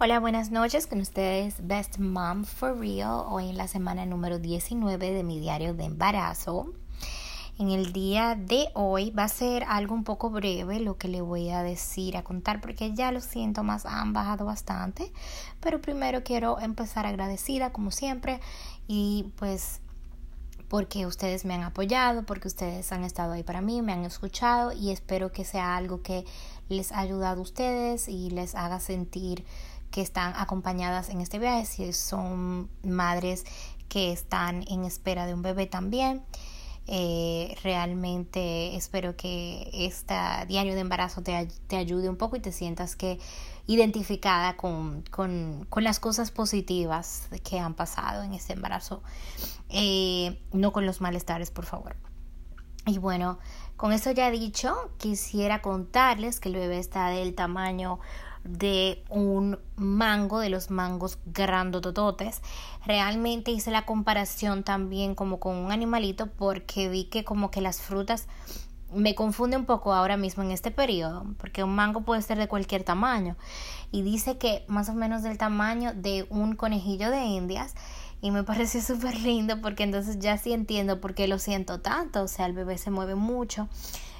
Hola, buenas noches. Con ustedes Best Mom for Real, hoy en la semana número 19 de mi diario de embarazo. En el día de hoy va a ser algo un poco breve lo que le voy a decir, a contar, porque ya los síntomas han bajado bastante, pero primero quiero empezar agradecida como siempre y pues porque ustedes me han apoyado, porque ustedes han estado ahí para mí, me han escuchado y espero que sea algo que les ha ayudado a ustedes y les haga sentir que están acompañadas en este viaje, si son madres que están en espera de un bebé también. Eh, realmente espero que este diario de embarazo te, ayude un poco y te sientas que identificada con, con, con, las cosas positivas que han pasado en este embarazo, eh, no con los malestares, por favor. Y bueno, con eso ya dicho, quisiera contarles que el bebé está del tamaño de un mango, de los mangos grandotototes. Realmente hice la comparación también como con un animalito porque vi que como que las frutas me confunde un poco ahora mismo en este periodo, porque un mango puede ser de cualquier tamaño. Y dice que más o menos del tamaño de un conejillo de indias. Y me pareció súper lindo porque entonces ya sí entiendo por qué lo siento tanto. O sea, el bebé se mueve mucho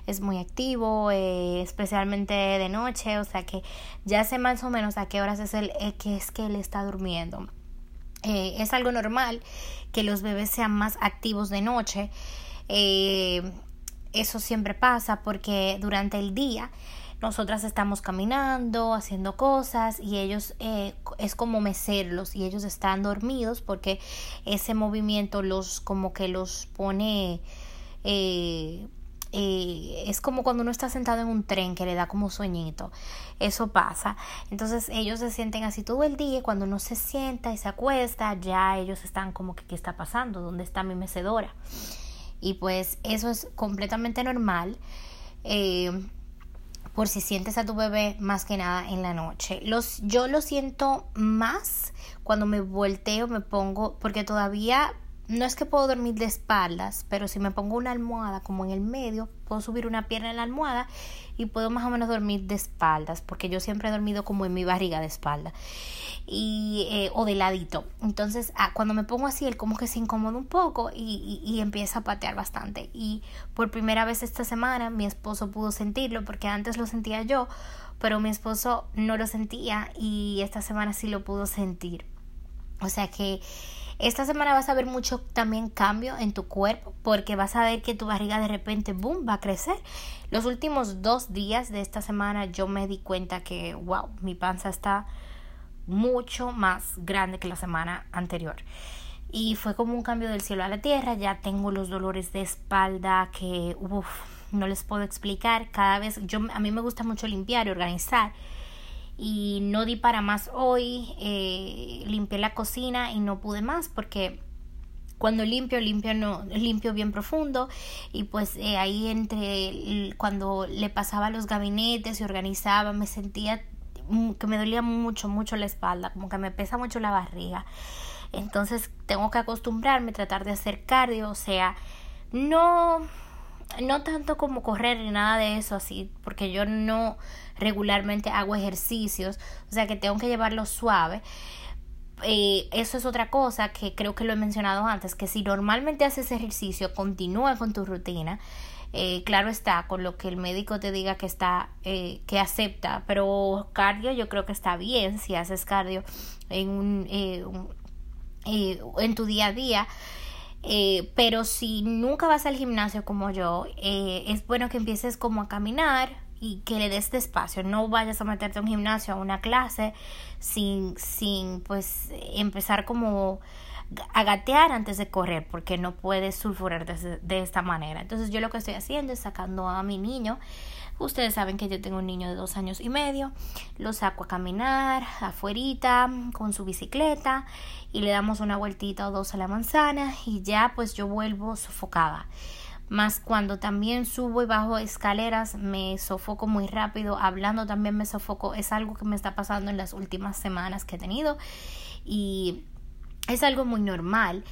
es muy activo, eh, especialmente de noche, o sea que ya sé más o menos a qué horas es el eh, que es que él está durmiendo. Eh, es algo normal que los bebés sean más activos de noche. eso siempre pasa porque durante el día nosotras estamos caminando, haciendo cosas y ellos es como mecerlos y ellos están dormidos porque ese movimiento los como que los pone es como cuando uno está sentado en un tren que le da como sueñito. Eso pasa. Entonces ellos se sienten así todo el día cuando uno se sienta y se acuesta, ya ellos están como que ¿qué está pasando? ¿Dónde está mi mecedora? Y pues eso es completamente normal. Eh, por si sientes a tu bebé más que nada en la noche. Los, yo lo siento más cuando me volteo, me pongo, porque todavía no es que puedo dormir de espaldas, pero si me pongo una almohada como en el medio, puedo subir una pierna en la almohada y puedo más o menos dormir de espaldas, porque yo siempre he dormido como en mi barriga de espalda y, eh, o de ladito. Entonces, ah, cuando me pongo así, él como que se incomoda un poco y, y, y empieza a patear bastante. Y por primera vez esta semana mi esposo pudo sentirlo, porque antes lo sentía yo, pero mi esposo no lo sentía y esta semana sí lo pudo sentir. O sea que esta semana vas a ver mucho también cambio en tu cuerpo porque vas a ver que tu barriga de repente, boom, va a crecer. Los últimos dos días de esta semana yo me di cuenta que, wow, mi panza está mucho más grande que la semana anterior. Y fue como un cambio del cielo a la tierra. Ya tengo los dolores de espalda que, no les puedo explicar. Cada vez, yo, a mí me gusta mucho limpiar y organizar y no di para más hoy, eh, limpié la cocina y no pude más porque cuando limpio, limpio, no, limpio bien profundo y pues eh, ahí entre cuando le pasaba los gabinetes y organizaba me sentía que me dolía mucho, mucho la espalda, como que me pesa mucho la barriga. Entonces tengo que acostumbrarme, tratar de hacer cardio, o sea, no no tanto como correr ni nada de eso así, porque yo no regularmente hago ejercicios, o sea que tengo que llevarlo suave. Eh, eso es otra cosa que creo que lo he mencionado antes, que si normalmente haces ejercicio, continúa con tu rutina. Eh, claro está, con lo que el médico te diga que está, eh, que acepta, pero cardio yo creo que está bien si haces cardio en un, en tu día a día. Eh, pero si nunca vas al gimnasio como yo, eh, es bueno que empieces como a caminar y que le des espacio. No vayas a meterte a un gimnasio, a una clase, sin, sin pues empezar como a gatear antes de correr, porque no puedes sulfurar de, de esta manera. Entonces yo lo que estoy haciendo es sacando a mi niño Ustedes saben que yo tengo un niño de dos años y medio. Lo saco a caminar afuerita con su bicicleta y le damos una vueltita o dos a la manzana y ya pues yo vuelvo sofocada. Más cuando también subo y bajo escaleras me sofoco muy rápido, hablando también me sofoco, es algo que me está pasando en las últimas semanas que he tenido y es algo muy normal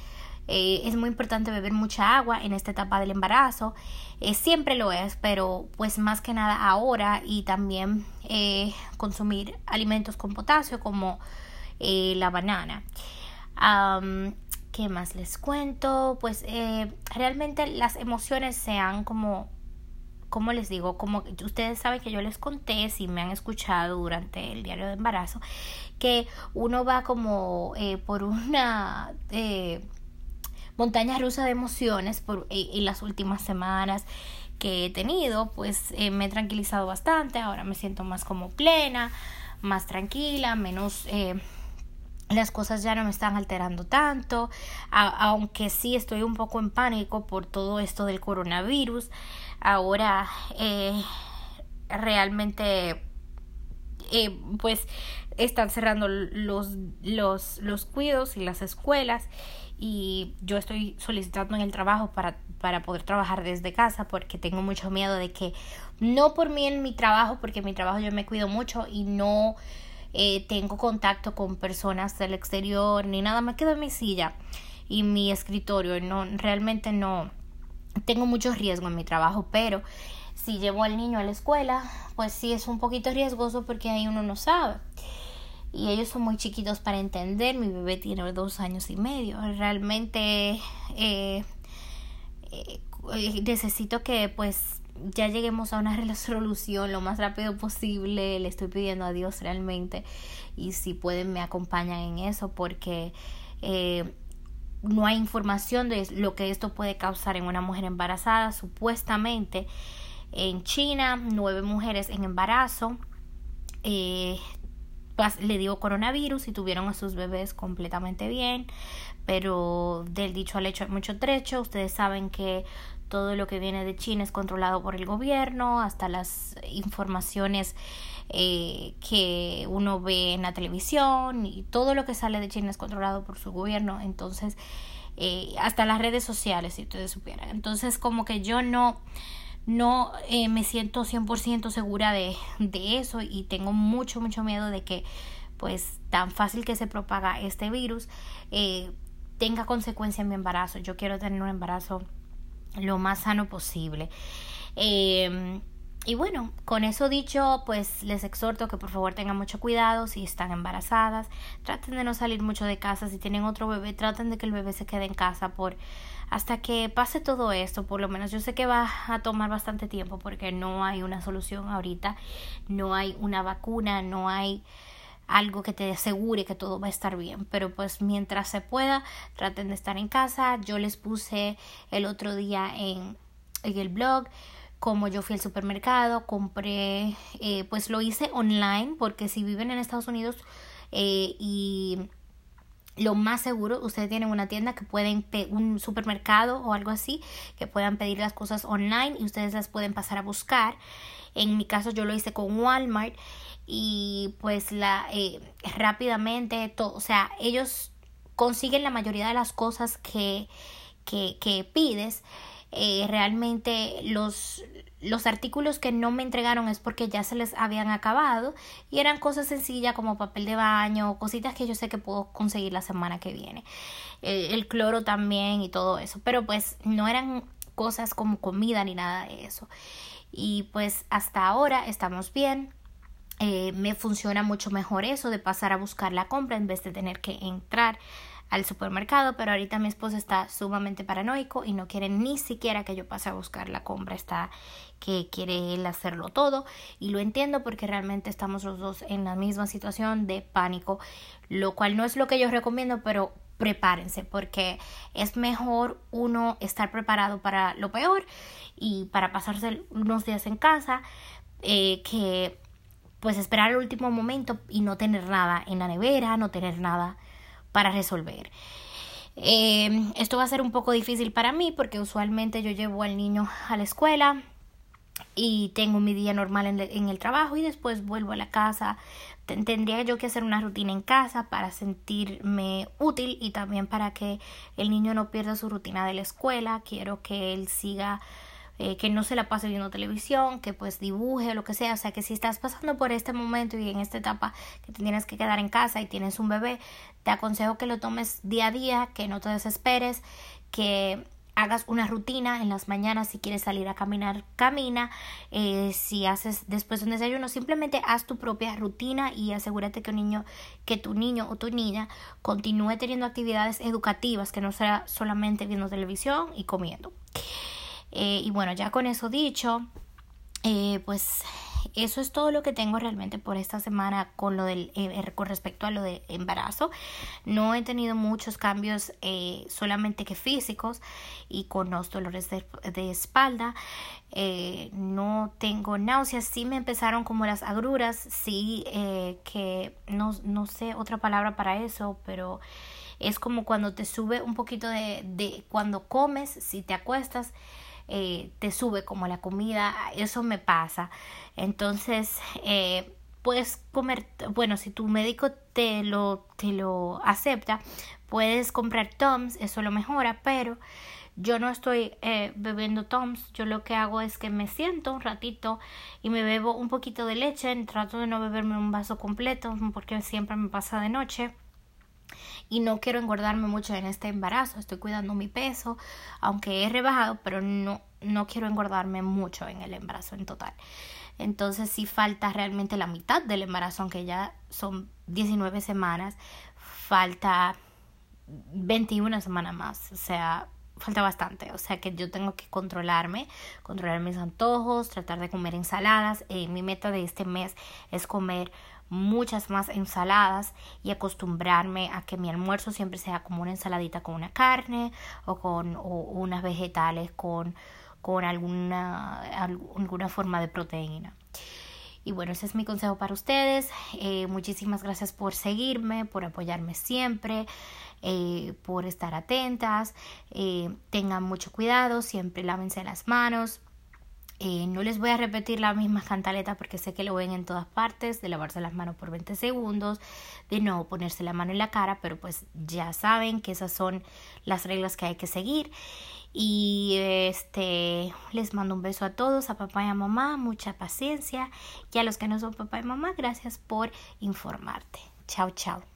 Eh, es muy importante beber mucha agua en esta etapa del embarazo. Eh, siempre lo es, pero pues más que nada ahora y también eh, consumir alimentos con potasio como la banana. ¿Qué más les cuento? Pues realmente las emociones se han como como les digo, como ustedes saben que yo les conté, si me han escuchado durante el diario de embarazo, que uno va como por una montaña rusa de emociones por, eh, en las últimas semanas que he tenido, pues eh, me he tranquilizado bastante, ahora me siento más como plena, más tranquila, menos... Eh, las cosas ya no me están alterando tanto, aunque sí estoy un poco en pánico por todo esto del coronavirus. Ahora realmente pues están cerrando los, los, los cuidos y las escuelas y yo estoy solicitando en el trabajo para, para poder trabajar desde casa porque tengo mucho miedo de que no por mí en mi trabajo porque en mi trabajo yo me cuido mucho y no eh, tengo contacto con personas del exterior ni nada me quedo en mi silla y mi escritorio no realmente no tengo mucho riesgo en mi trabajo pero si llevo al niño a la escuela pues sí es un poquito riesgoso porque ahí uno no sabe y ellos son muy chiquitos para entender. Mi bebé tiene dos años y medio. Realmente eh, eh, necesito que pues ya lleguemos a una resolución lo más rápido posible. Le estoy pidiendo a Dios realmente y si pueden me acompañan en eso porque eh, no hay información de lo que esto puede causar en una mujer embarazada. Supuestamente en China nueve mujeres en embarazo eh, le dio coronavirus y tuvieron a sus bebés completamente bien, pero del dicho al hecho hay mucho trecho. Ustedes saben que todo lo que viene de China es controlado por el gobierno, hasta las informaciones eh, que uno ve en la televisión y todo lo que sale de China es controlado por su gobierno. Entonces, eh, hasta las redes sociales, si ustedes supieran. Entonces, como que yo no no eh, me siento 100% segura de, de eso y tengo mucho, mucho miedo de que pues tan fácil que se propaga este virus eh, tenga consecuencia en mi embarazo. Yo quiero tener un embarazo lo más sano posible. Eh, y bueno, con eso dicho, pues les exhorto que por favor tengan mucho cuidado si están embarazadas, traten de no salir mucho de casa, si tienen otro bebé, traten de que el bebé se quede en casa por hasta que pase todo esto, por lo menos yo sé que va a tomar bastante tiempo porque no hay una solución ahorita, no hay una vacuna, no hay algo que te asegure que todo va a estar bien, pero pues mientras se pueda, traten de estar en casa. Yo les puse el otro día en, en el blog como yo fui al supermercado, compré, eh, pues lo hice online porque si viven en Estados Unidos eh, y lo más seguro, ustedes tienen una tienda que pueden, un supermercado o algo así, que puedan pedir las cosas online y ustedes las pueden pasar a buscar. En mi caso yo lo hice con Walmart y pues la eh, rápidamente, todo, o sea, ellos consiguen la mayoría de las cosas que, que, que pides. Eh, realmente los, los artículos que no me entregaron es porque ya se les habían acabado y eran cosas sencillas como papel de baño, cositas que yo sé que puedo conseguir la semana que viene. Eh, el cloro también y todo eso, pero pues no eran cosas como comida ni nada de eso. Y pues hasta ahora estamos bien. Eh, me funciona mucho mejor eso de pasar a buscar la compra en vez de tener que entrar al supermercado, pero ahorita mi esposo está sumamente paranoico y no quiere ni siquiera que yo pase a buscar la compra, está que quiere él hacerlo todo. Y lo entiendo porque realmente estamos los dos en la misma situación de pánico, lo cual no es lo que yo recomiendo, pero prepárense porque es mejor uno estar preparado para lo peor y para pasarse unos días en casa eh, que pues esperar el último momento y no tener nada en la nevera, no tener nada para resolver. Eh, esto va a ser un poco difícil para mí porque usualmente yo llevo al niño a la escuela y tengo mi día normal en, el trabajo y después vuelvo a la casa. Tendría yo que hacer una rutina en casa para sentirme útil y también para que el niño no pierda su rutina de la escuela. Quiero que él siga eh, que no se la pase viendo televisión, que pues dibuje o lo que sea. O sea, que si estás pasando por este momento y en esta etapa que te tienes que quedar en casa y tienes un bebé, te aconsejo que lo tomes día a día, que no te desesperes, que hagas una rutina en las mañanas si quieres salir a caminar camina eh, si haces después un desayuno simplemente haz tu propia rutina y asegúrate que un niño que tu niño o tu niña continúe teniendo actividades educativas que no sea solamente viendo televisión y comiendo eh, y bueno ya con eso dicho eh, pues eso es todo lo que tengo realmente por esta semana con lo del eh, con respecto a lo de embarazo. No he tenido muchos cambios solamente que físicos y con los dolores de, espalda. No tengo náuseas. Sí me empezaron como las agruras sí que no, no sé otra palabra para eso pero es como cuando te sube un poquito de, de cuando comes si te acuestas eh, te sube como la comida, eso me pasa. Entonces, eh, puedes comer, bueno, si tu médico te lo, te lo acepta, puedes comprar Toms, eso lo mejora, pero yo no estoy eh, bebiendo Toms, yo lo que hago es que me siento un ratito y me bebo un poquito de leche, trato de no beberme un vaso completo porque siempre me pasa de noche y no quiero engordarme mucho en este embarazo, estoy cuidando mi peso, aunque he rebajado, pero no, no quiero engordarme mucho en el embarazo en total. Entonces sí falta realmente la mitad del embarazo, aunque ya son 19 semanas, falta 21 semanas más, o sea, falta bastante, o sea que yo tengo que controlarme, controlar mis antojos, tratar de comer ensaladas. Eh, mi meta de este mes es comer muchas más ensaladas y acostumbrarme a que mi almuerzo siempre sea como una ensaladita con una carne o con unas vegetales con, con alguna, alguna forma de proteína. Y bueno, ese es mi consejo para ustedes. Eh, muchísimas gracias por seguirme, por apoyarme siempre, eh, por estar atentas. Eh, tengan mucho cuidado, siempre lávense las manos. Eh, no les voy a repetir la misma cantaleta porque sé que lo ven en todas partes, de lavarse las manos por 20 segundos, de no ponerse la mano en la cara, pero pues ya saben que esas son las reglas que hay que seguir. Y este les mando un beso a todos, a papá y a mamá, mucha paciencia. Y a los que no son papá y mamá, gracias por informarte. Chao, chao.